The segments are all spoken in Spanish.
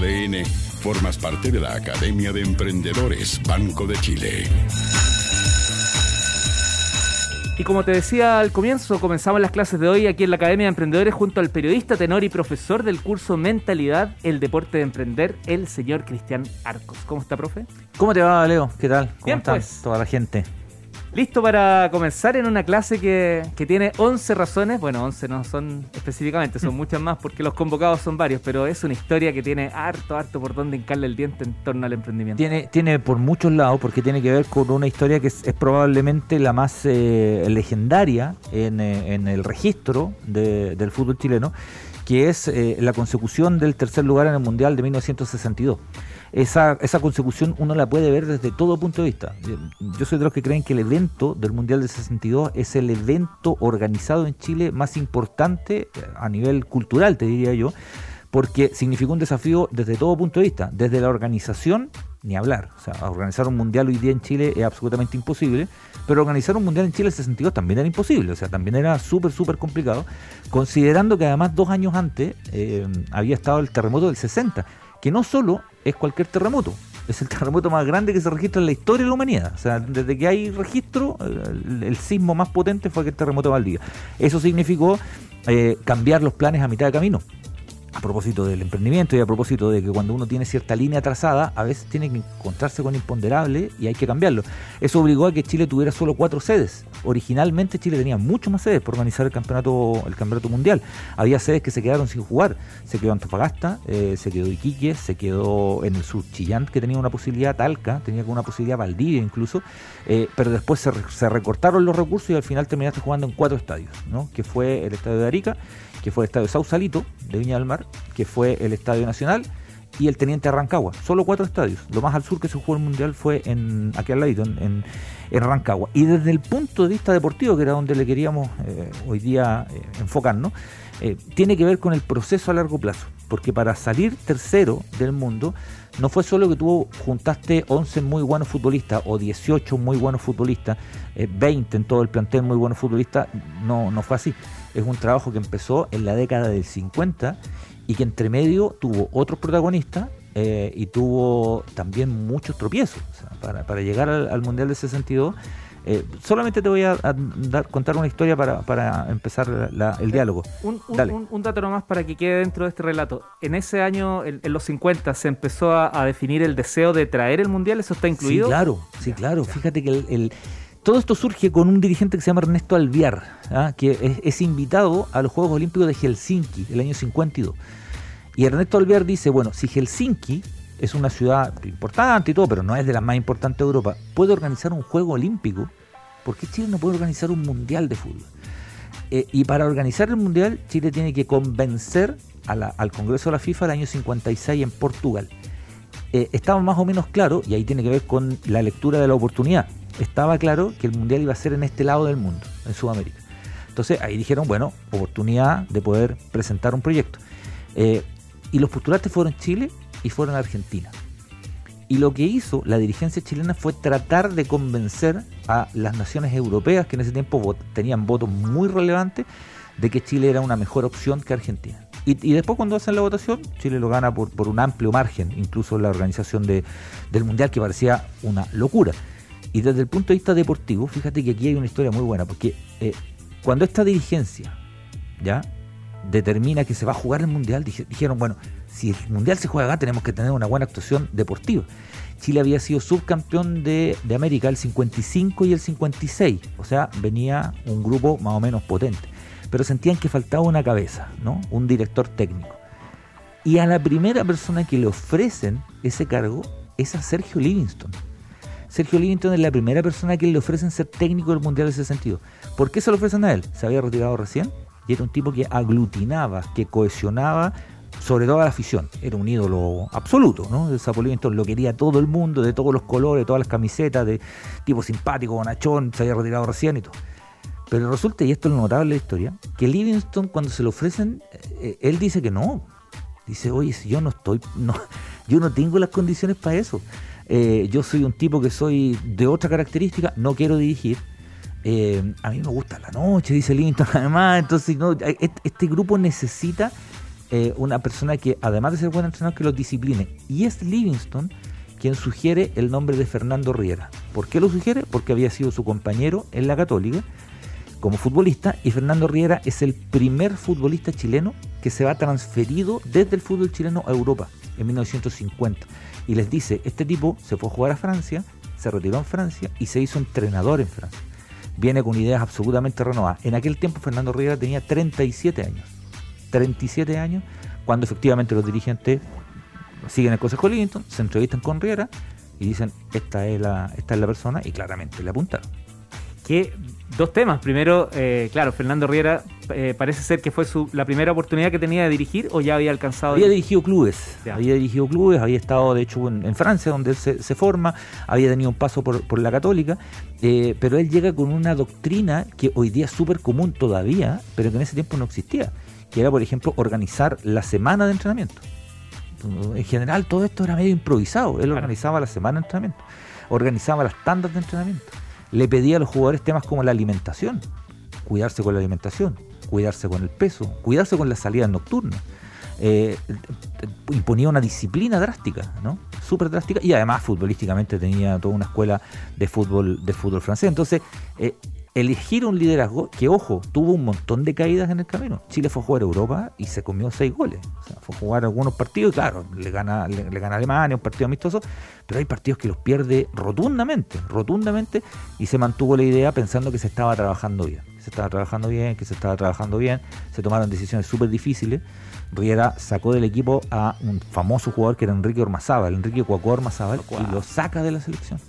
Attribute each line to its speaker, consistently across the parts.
Speaker 1: ADN, formas parte de la Academia de Emprendedores Banco de Chile.
Speaker 2: Y como te decía al comienzo, comenzamos las clases de hoy aquí en la Academia de Emprendedores junto al periodista, tenor y profesor del curso Mentalidad, el deporte de emprender, el señor Cristian Arcos. ¿Cómo está, profe?
Speaker 3: ¿Cómo te va, Leo? ¿Qué tal? ¿Cómo
Speaker 2: Bien,
Speaker 3: están
Speaker 2: pues.
Speaker 3: toda la gente?
Speaker 2: Listo para comenzar en una clase que, que tiene 11 razones, bueno, 11 no son específicamente, son muchas más porque los convocados son varios, pero es una historia que tiene harto, harto por donde hincarle el diente en torno al emprendimiento.
Speaker 3: Tiene, tiene por muchos lados, porque tiene que ver con una historia que es, es probablemente la más eh, legendaria en, eh, en el registro de- del fútbol chileno, que es eh, la consecución del tercer lugar en el Mundial de 1962. Esa, esa consecución uno la puede ver desde todo punto de vista. Yo- soy de los que creen que el evento del Mundial del 62 es el evento organizado en Chile más importante eh, a nivel cultural, te diría yo, porque significó un desafío desde todo punto de vista, desde la organización, ni hablar. O sea, organizar un mundial hoy día en Chile es absolutamente imposible, pero organizar un mundial en Chile en el 62 también era imposible, o sea, también era súper, súper complicado, considerando que además dos años antes eh, había estado el terremoto del 60, que no solo es cualquier terremoto, es el terremoto más grande que se registra en la historia de la humanidad. O sea, desde que hay registro, el, el sismo más potente fue aquel terremoto de Valdivia. Eso significó eh, cambiar los planes a mitad de camino a propósito del emprendimiento y a propósito de que cuando uno tiene cierta línea trazada, a veces tiene que encontrarse con imponderable y hay que cambiarlo. Eso obligó a que Chile tuviera solo cuatro sedes. Originalmente Chile tenía mucho más sedes por organizar el campeonato, el campeonato mundial. Había sedes que se quedaron sin jugar. Se quedó Antofagasta, eh, se quedó Iquique, se quedó en el sur Chillán, que tenía una posibilidad, Talca, tenía una posibilidad Valdivia incluso, eh, pero después se, se recortaron los recursos y al final terminaste jugando en cuatro estadios, ¿no? que fue el estadio de Arica, que fue el estadio Sausalito de Viña del Mar, que fue el Estadio Nacional y el Teniente Arrancagua. Solo cuatro estadios. Lo más al sur que se jugó el Mundial fue en aquí al ladito, en, en, en Rancagua. Y desde el punto de vista deportivo, que era donde le queríamos eh, hoy día eh, enfocarnos, eh, tiene que ver con el proceso a largo plazo. Porque para salir tercero del mundo, no fue solo que tú juntaste 11 muy buenos futbolistas o 18 muy buenos futbolistas, eh, 20 en todo el plantel muy buenos futbolistas, no, no fue así. Es un trabajo que empezó en la década del 50 y que entre medio tuvo otros protagonistas eh, y tuvo también muchos tropiezos. Para, para llegar al, al Mundial de 62, eh, solamente te voy a, a dar, contar una historia para, para empezar la- el diálogo.
Speaker 2: Un, un-
Speaker 3: Dale.
Speaker 2: un- un dato nomás para que quede dentro de este relato. En ese año, en, en los 50, se empezó a, a definir el deseo de traer el mundial, ¿eso está incluido?
Speaker 3: Sí, claro, sí, claro. Fíjate que el, el- todo esto surge con un dirigente que se llama Ernesto Alviar, ¿ah? que es, es invitado a los Juegos Olímpicos de Helsinki el año 52. Y Ernesto Alviar dice, bueno, si Helsinki es una ciudad importante y todo, pero no es de las más importantes de Europa, puede organizar un Juego Olímpico, ¿por qué Chile no puede organizar un Mundial de Fútbol? Eh, y para organizar el Mundial, Chile tiene que convencer al Congreso de la FIFA el año 56 en Portugal. Eh, estaba más o menos claro, y ahí tiene que ver con la lectura de la oportunidad, estaba claro que el Mundial iba a ser en este lado del mundo, en Sudamérica. Entonces ahí dijeron, bueno, oportunidad de poder presentar un proyecto. Eh, y los postulantes fueron Chile y fueron Argentina. Y lo que hizo la dirigencia chilena fue tratar de convencer a las naciones europeas, que en ese tiempo tenían votos muy relevantes, de que Chile era una mejor opción que Argentina. Y, y después cuando hacen la votación, Chile lo gana por, por un amplio margen, incluso la organización de- del Mundial, que parecía una locura. Y desde el punto de vista deportivo, fíjate que aquí hay una historia muy buena, porque eh, cuando esta dirigencia ya determina que se va a jugar el Mundial, dije- dijeron, bueno, si el Mundial se juega acá, tenemos que tener una buena actuación deportiva. Chile había sido subcampeón de, de América el 55 y el 56, o sea, venía un grupo más o menos potente, pero sentían que faltaba una cabeza, ¿no? Un director técnico. Y a la primera persona que le ofrecen ese cargo es a Sergio Livingston. Sergio Livingston es la primera persona que le ofrecen ser técnico del Mundial de ese sentido. ¿Por qué se lo ofrecen a él? Se había retirado recién y era un tipo que aglutinaba, que cohesionaba sobre todo a la afición. Era un ídolo absoluto, ¿no? El Sapo Livingston lo quería todo el mundo, de todos los colores, todas las camisetas, de tipo simpático, bonachón, se había retirado recién y todo. Pero resulta, y esto es lo notable de la historia, que Livingston cuando se lo ofrecen, eh, él dice que no. Dice, oye, si yo no estoy, no, yo no tengo las condiciones para eso. Eh, yo soy un tipo que soy de otra característica, no quiero dirigir. Eh, a mí me gusta la noche, dice Livingston además. Entonces, este, este grupo necesita eh, una persona que, además de ser buen entrenador, que los discipline. Y es Livingston quien sugiere el nombre de Fernando Riera. ¿Por qué lo sugiere? Porque había sido su compañero en la Católica como futbolista y Fernando Riera es el primer futbolista chileno que se va transferido desde el fútbol chileno a Europa en 1950. Y les dice, este tipo se fue a jugar a Francia, se retiró en Francia y se hizo entrenador en Francia. Viene con ideas absolutamente renovadas. En aquel tiempo Fernando Riera tenía 37 años. 37 años, cuando efectivamente los dirigentes siguen el Consejo Livingston, se entrevistan con Riera y dicen, esta es la, esta es la persona, y claramente le apuntaron.
Speaker 2: Que dos temas. Primero, eh, claro, Fernando Riera eh, parece ser que fue su, la primera oportunidad que tenía de dirigir o ya había alcanzado.
Speaker 3: Había dirigido clubes, había dirigido clubes, había estado de hecho en, Francia donde él se, forma, había tenido un paso por, la católica, eh, pero él llega con una doctrina que hoy día es súper común todavía, pero que en ese tiempo no existía, que era por ejemplo organizar la semana de entrenamiento. En general todo esto era medio improvisado, él organizaba la semana de entrenamiento, organizaba las tandas de entrenamiento le pedía a los jugadores temas como la alimentación, cuidarse con la alimentación, cuidarse con el peso, cuidarse con las salidas nocturnas. Eh, imponía una disciplina drástica, ¿no? Súper drástica, y además futbolísticamente tenía toda una escuela de fútbol, de fútbol francés. Entonces, eh, elegir un liderazgo que, ojo, tuvo un montón de caídas en el camino. Chile fue a jugar a Europa y se comió seis goles. O sea, fue a jugar algunos partidos y claro, le gana, le, gana Alemania, un partido amistoso, pero hay partidos que los pierde rotundamente, rotundamente, y se mantuvo la idea pensando que se estaba trabajando bien. Se estaba trabajando bien, que se estaba trabajando bien, se tomaron decisiones súper difíciles. Riera sacó del equipo a un famoso jugador que era Enrique Ormazábal, Enrique Cuaco Ormazábal, y lo saca de la selección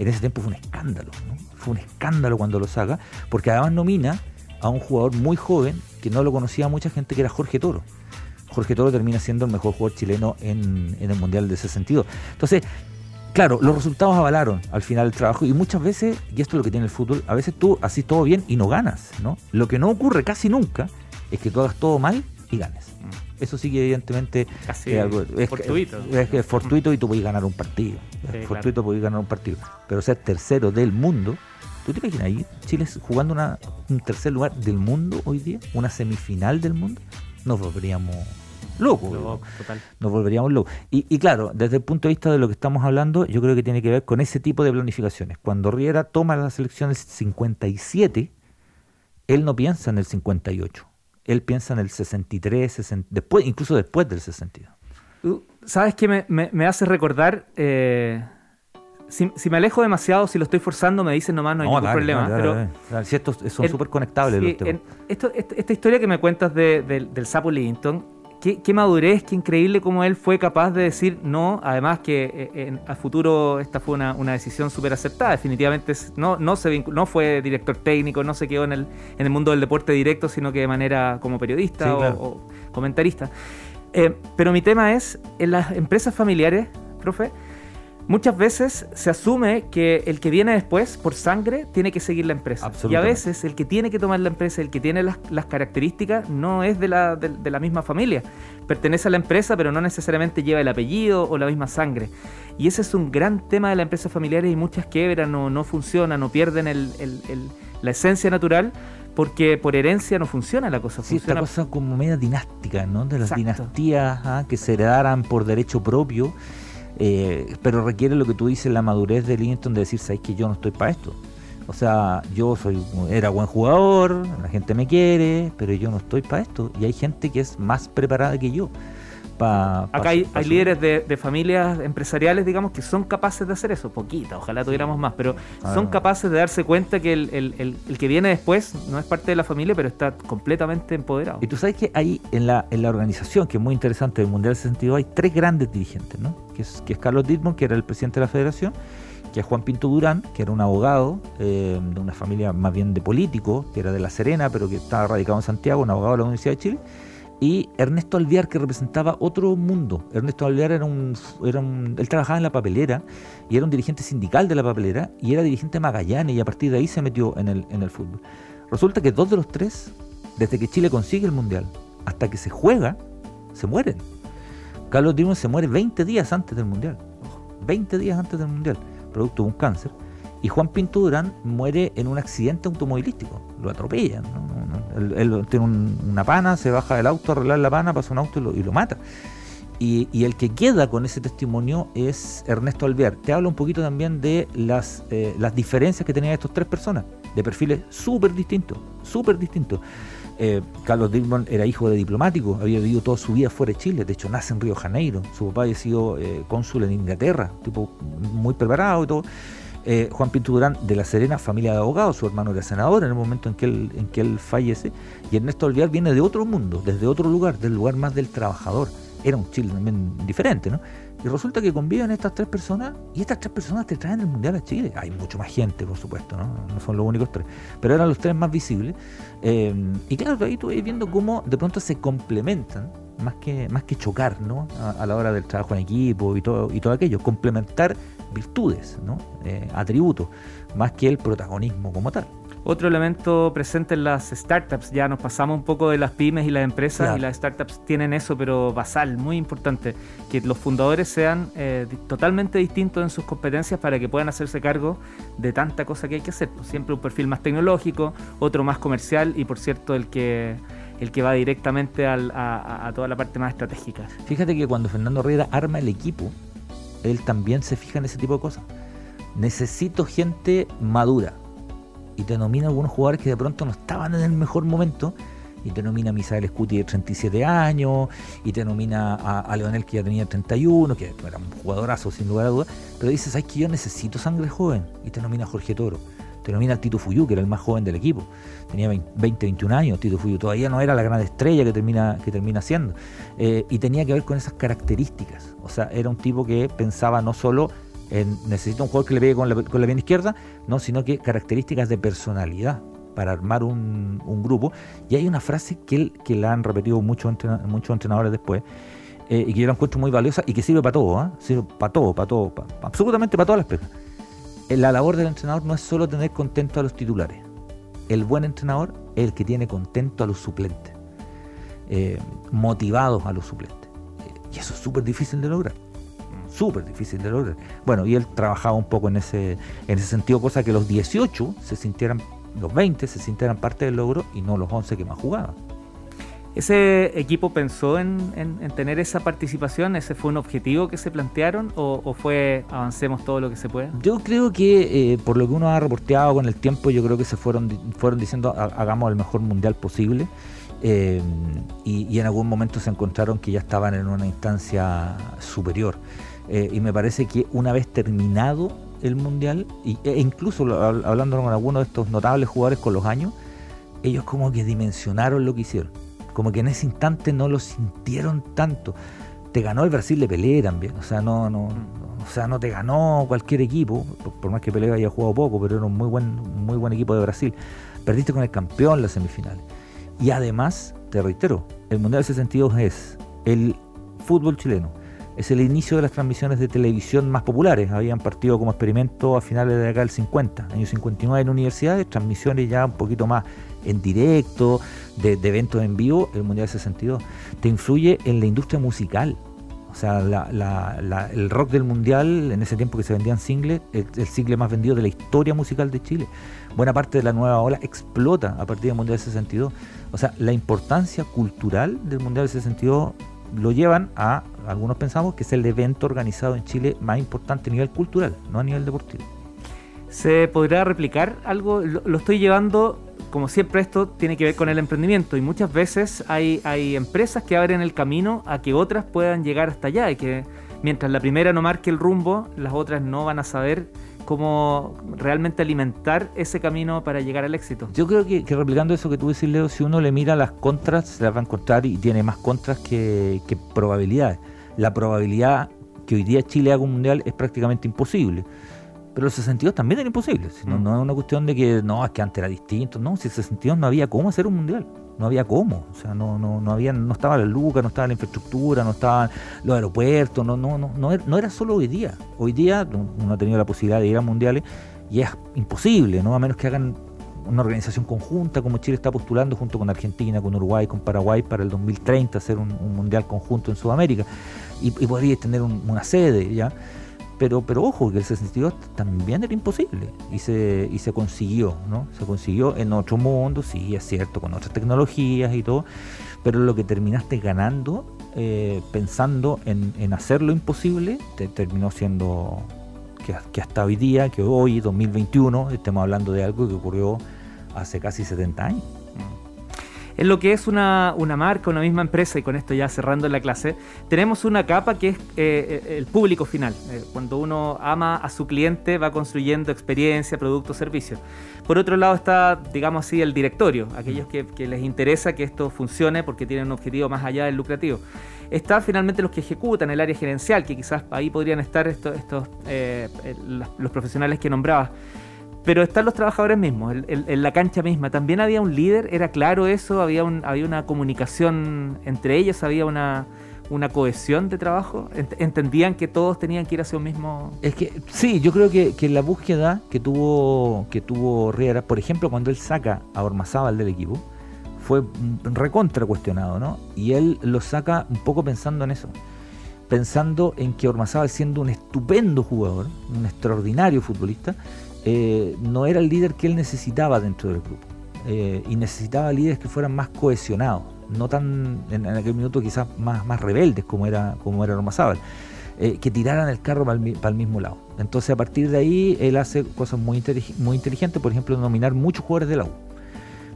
Speaker 3: en ese tiempo fue un escándalo, ¿no? Fue un escándalo cuando lo saca, porque además nomina a un jugador muy joven que no lo conocía mucha gente, que era Jorge Toro. Jorge Toro termina siendo el mejor jugador chileno en, el Mundial de ese sentido. Entonces, claro, los resultados avalaron al final el trabajo y muchas veces, y esto es lo que tiene el fútbol, a veces tú haces todo bien y no ganas, ¿no? Lo que no ocurre casi nunca es que tú hagas todo mal y ganes. Eso sí que evidentemente
Speaker 2: Casi es, algo, es, fortuito.
Speaker 3: Es, que es fortuito y tú puedes ganar un partido. fortuito ganar un partido. Pero ser tercero del mundo, ¿tú te imaginas ahí Chile jugando una, un tercer lugar del mundo hoy día? ¿Una semifinal del mundo? Nos volveríamos locos. Nos volveríamos locos. Y, y, claro, desde el punto de vista de lo que estamos hablando, yo creo que tiene que ver con ese tipo de planificaciones. Cuando Riera toma la selección del 57, él no piensa en el 58 él piensa en el 63, después, incluso después del 62.
Speaker 2: ¿Sabes qué me, hace recordar? Eh, si, me alejo demasiado, si lo estoy forzando, me dicen nomás, no hay ningún problema. pero
Speaker 3: si estos son súper conectables los temas.
Speaker 2: esta historia que me cuentas del sapo Livington, qué, madurez, qué increíble cómo él fue capaz de decir no. Además que eh, en, a futuro esta fue una, decisión súper aceptada. Definitivamente no, no, se no fue director técnico, no se quedó en el, en el mundo del deporte directo, sino que de manera como periodista o, comentarista. Eh, pero mi tema es, en las empresas familiares, profe, Muchas veces se asume que el que viene después, por sangre, tiene que seguir la empresa. Y a veces el que tiene que tomar la empresa, el que tiene las, características, no es de la, de, la, misma familia. Pertenece a la empresa, pero no necesariamente lleva el apellido o la misma sangre. Y ese es un gran tema de las empresas familiares y muchas quebran o no funcionan o pierden la esencia natural porque por herencia no funciona la cosa.
Speaker 3: Sí, esta cosa como media dinástica, ¿no? De las dinastías ¿ah? que se heredaran por derecho propio eh, pero requiere lo que tú dices, la madurez de Livingston de decir, sabes que yo no estoy para esto. O sea, yo soy era buen jugador, la gente me quiere, pero yo no estoy para esto. Y hay gente que es más preparada que yo.
Speaker 2: Acá hay, líderes de, familias empresariales, digamos, que son capaces de hacer eso, poquita, ojalá tuviéramos más, pero ah. son capaces de darse cuenta que el, que viene después no es parte de la familia, pero está completamente empoderado.
Speaker 3: Y tú sabes que hay en la, en la organización, que es muy interesante, del Mundial 62, hay tres grandes dirigentes, ¿no? Que es, que es Carlos Dittmund, que era el presidente de la federación, que es Juan Pinto Durán, que era un abogado eh, de una familia más bien de político, que era de La Serena, pero que estaba radicado en Santiago, un abogado de la Universidad de Chile y Ernesto Alviar que representaba otro mundo. Ernesto Alviar era un, era un, él trabajaba en la papelera y era un dirigente sindical de la papelera y era dirigente Magallanes y a partir de ahí se metió en el, en el fútbol. Resulta que dos de los tres, desde que Chile consigue el mundial hasta que se juega, se mueren. Carlos Dimon se muere 20 días antes del mundial. 20 días antes del mundial, producto de un cáncer. Y Juan Pinto Durán muere en un accidente automovilístico. Lo atropellan, Él, tiene una pana, se baja del auto a arreglar la pana, pasa un auto y lo, mata. Y, el que queda con ese testimonio es Ernesto Alvear. Te habla un poquito también de las, eh, diferencias que tenían estas tres personas, de perfiles súper distintos, súper distintos. Eh, Carlos Dickman era hijo de diplomático, había vivido toda su vida fuera de Chile, de hecho nace en Río Janeiro, su papá había sido eh, cónsul en Inglaterra, tipo muy preparado y todo. Eh, Juan Pinto Durán de La Serena, familia de abogados, su hermano era senador en el momento en que él, fallece, y Ernesto Olviar viene de otro mundo, desde otro lugar, del lugar más del trabajador. Era un Chile también diferente, ¿no? Y resulta que conviven estas tres personas y estas tres personas te traen el Mundial a Chile. Hay mucho más gente, por supuesto, ¿no? No son los únicos tres, pero eran los tres más visibles. Eh, y claro, ahí tú vas viendo cómo de pronto se complementan, más que, más que chocar, ¿no? A, a la hora del trabajo en equipo y todo, y todo aquello. Complementar virtudes, ¿no? Eh, atributos, más que el protagonismo como tal.
Speaker 2: Otro elemento presente en las startups, ya nos pasamos un poco de las pymes y las empresas y las startups tienen eso, pero basal, muy importante, que los fundadores sean eh, totalmente distintos en sus competencias para que puedan hacerse cargo de tanta cosa que hay que hacer. Siempre un perfil más tecnológico, otro más comercial y por cierto el que el que va directamente a, a, toda la parte más estratégica.
Speaker 3: Fíjate que cuando Fernando Herrera arma el equipo, él también se fija en ese tipo de cosas. Necesito gente madura. Y te nomina algunos jugadores que de pronto no estaban en el mejor momento. Y te nomina a Misael Scuti de 37 años. Y te nomina a, Leonel que ya tenía 31, que era un jugadorazo sin lugar a dudas. Pero dices, ay, que yo necesito sangre joven. Y te nomina a Jorge Toro. Te nomina Tito Fuyú, que era el más joven del equipo. Tenía 20, 21 años, Tito Fuyú. Todavía no era la gran estrella que termina, que termina siendo. Eh, y tenía que ver con esas características. O sea, era un tipo que pensaba no solo en necesito un jugador que le pegue con la, con la pierna izquierda, no, sino que características de personalidad para armar un, grupo. Y hay una frase que, él, que la han repetido muchos, muchos entrenadores después, eh, y que yo la encuentro muy valiosa y que sirve para todo, ¿eh? sirve para todo, para todo, absolutamente para todas las pesas la labor del entrenador no es solo tener contento a los titulares. El buen entrenador es el que tiene contento a los suplentes, eh, motivados a los suplentes. y eso es súper difícil de lograr. Súper difícil de lograr. Bueno, y él trabajaba un poco en ese, en ese sentido, cosa que los 18 se sintieran, los 20 se sintieran parte del logro y no los 11 que más jugaban.
Speaker 2: ¿Ese equipo pensó en, tener esa participación? ¿Ese fue un objetivo que se plantearon o, fue avancemos todo lo que se pueda?
Speaker 3: Yo creo que eh, por lo que uno ha reporteado con el tiempo, yo creo que se fueron, fueron diciendo hagamos el mejor mundial posible. Eh, y, en algún momento se encontraron que ya estaban en una instancia superior. Eh, y me parece que una vez terminado el mundial, e incluso hablando con algunos de estos notables jugadores con los años, ellos como que dimensionaron lo que hicieron como que en ese instante no lo sintieron tanto. Te ganó el Brasil de Pelé también, o sea, no, no, o sea, no te ganó cualquier equipo, por, más que Pelé haya jugado poco, pero era un muy buen, muy buen equipo de Brasil. Perdiste con el campeón en las semifinales. Y además, te reitero, el Mundial 62 es el fútbol chileno, es el inicio de las transmisiones de televisión más populares. Habían partido como experimento a finales de acá del 50, años 59 en universidades, transmisiones ya un poquito más en directo, de, eventos en vivo, el Mundial 62. Te influye en la industria musical. O sea, el rock del mundial, en ese tiempo que se vendían singles, el, el, single más vendido de la historia musical de Chile. Buena parte de la nueva ola explota a partir del Mundial 62. O sea, la importancia cultural del Mundial 62 lo llevan a, algunos pensamos, que es el evento organizado en Chile más importante a nivel cultural, no a nivel deportivo.
Speaker 2: ¿Se podrá replicar algo? Lo, estoy llevando, como siempre esto tiene que ver con el emprendimiento y muchas veces hay, hay empresas que abren el camino a que otras puedan llegar hasta allá y que mientras la primera no marque el rumbo, las otras no van a saber cómo realmente alimentar ese camino para llegar al éxito.
Speaker 3: Yo creo que, replicando eso que tú decís, Leo, si uno le mira las contras, se las va a encontrar y tiene más contras que, que probabilidades. La probabilidad que hoy día Chile haga un mundial es prácticamente imposible. Pero los 62 también eran imposibles. No, mm. no, es una cuestión de que no, es que antes era distinto. No, si 62 no había cómo hacer un mundial. No había cómo. O sea, no, no, no había, no estaba la Luca, no estaba la infraestructura, no estaban los aeropuertos, no, no, no, no, era solo hoy día. Hoy día uno ha tenido la posibilidad de ir a mundiales y es imposible, ¿no? A menos que hagan una organización conjunta como Chile está postulando junto con Argentina, con Uruguay, con Paraguay para el 2030 hacer un, mundial conjunto en Sudamérica y, y podría tener una sede ya pero, pero ojo, que el 62 también era imposible y se, y se consiguió, ¿no? Se consiguió en otro mundo, sí, es cierto, con otras tecnologías y todo, pero lo que terminaste ganando eh, pensando en, en, hacer lo imposible, te terminó siendo que, que, hasta hoy día, que hoy, 2021, estemos hablando de algo que ocurrió hace casi 70 años
Speaker 2: en lo que es una, marca, una misma empresa, y con esto ya cerrando la clase, tenemos una capa que es eh, eh, el público final. Eh, cuando uno ama a su cliente, va construyendo experiencia, producto, servicio. Por otro lado está, digamos así, el directorio, aquellos que, les interesa que esto funcione porque tienen un objetivo más allá del lucrativo. Está finalmente los que ejecutan el área gerencial, que quizás ahí podrían estar estos los profesionales que nombrabas. Pero están los trabajadores mismos, en, la cancha misma. También había un líder, era claro eso, había, había una comunicación entre ellos, había una, una cohesión de trabajo? ¿Entendían que todos tenían que ir hacia un mismo...?
Speaker 3: Es que sí, yo creo que, que la búsqueda que tuvo, que tuvo Riera, por ejemplo, cuando él saca a Ormazábal del equipo, fue recontra cuestionado, ¿no? Y él lo saca un poco pensando en eso. Pensando en que Ormazábal, siendo un estupendo jugador, un extraordinario futbolista, eh, no era el líder que él necesitaba dentro del grupo. Eh, y necesitaba líderes que fueran más cohesionados, no tan en, aquel minuto quizás más, más rebeldes como era, como era eh, que tiraran el carro para el, mismo lado. Entonces a partir de ahí él hace cosas muy, muy inteligentes, por ejemplo, nominar muchos jugadores de la U,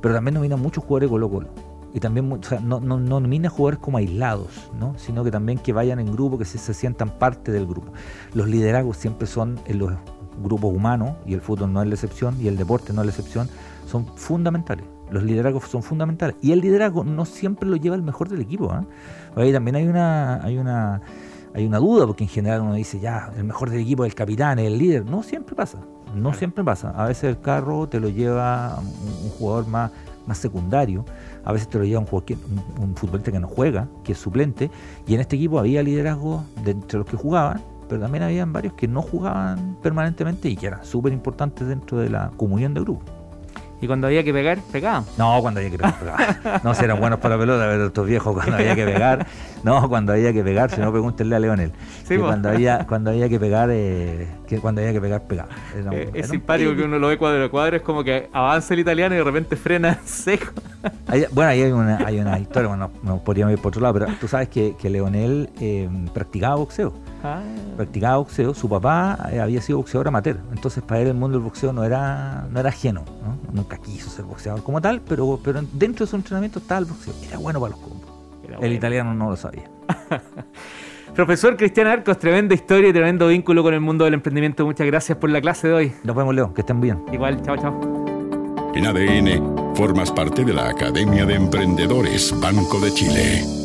Speaker 3: pero también nomina muchos jugadores de Colo Colo. Y también no, no, no, nomina jugadores como aislados, ¿no? sino que también que vayan en grupo, que se, se sientan parte del grupo. Los liderazgos siempre son en los grupo humano, y el fútbol no es la excepción, y el deporte no es la excepción, son fundamentales. Los liderazgos son fundamentales. Y el liderazgo no siempre lo lleva el mejor del equipo. ¿eh? Ahí también hay una, hay una hay una duda, porque en general uno dice, ya, el mejor del equipo es el capitán, es el líder. No siempre pasa, no siempre pasa. A veces el carro te lo lleva un, jugador más, más secundario, a veces te lo lleva un, jugador un, futbolista que no juega, que es suplente, y en este equipo había liderazgo de entre los que jugaban, pero también habían varios que no jugaban permanentemente y que eran súper importantes dentro de la comunión de grupo.
Speaker 2: Y cuando había que pegar, pegaban.
Speaker 3: No, cuando había que pegar, No, si eran buenos para la pelota, pero estos viejos cuando había que pegar. No, cuando había que pegar, si no pregúntenle a Leonel. Sí, cuando había, cuando había que pegar, eh, que cuando había que pegar, pegaba.
Speaker 2: Eh, es simpático que uno lo ve cuadro a cuadro, es como que avanza el italiano y de repente frena seco.
Speaker 3: bueno, ahí hay una, hay una historia, bueno, no, podríamos ir por otro lado, pero tú sabes que, que Leonel eh, practicaba boxeo. Ah. Practicaba boxeo, su papá eh, había sido boxeador amateur, entonces para él el mundo del boxeo no era, no era ajeno, nunca quiso ser boxeador como tal, pero, pero dentro de su entrenamiento estaba el boxeo, era bueno para los combos. El italiano no lo sabía.
Speaker 2: Profesor Cristian Arcos, tremenda historia y tremendo vínculo con el mundo del emprendimiento. Muchas gracias por la clase de hoy.
Speaker 3: Nos vemos, Leo. Que estén bien.
Speaker 2: Igual, chao, chao.
Speaker 1: En ADN, formas parte de la Academia de Emprendedores Banco de Chile.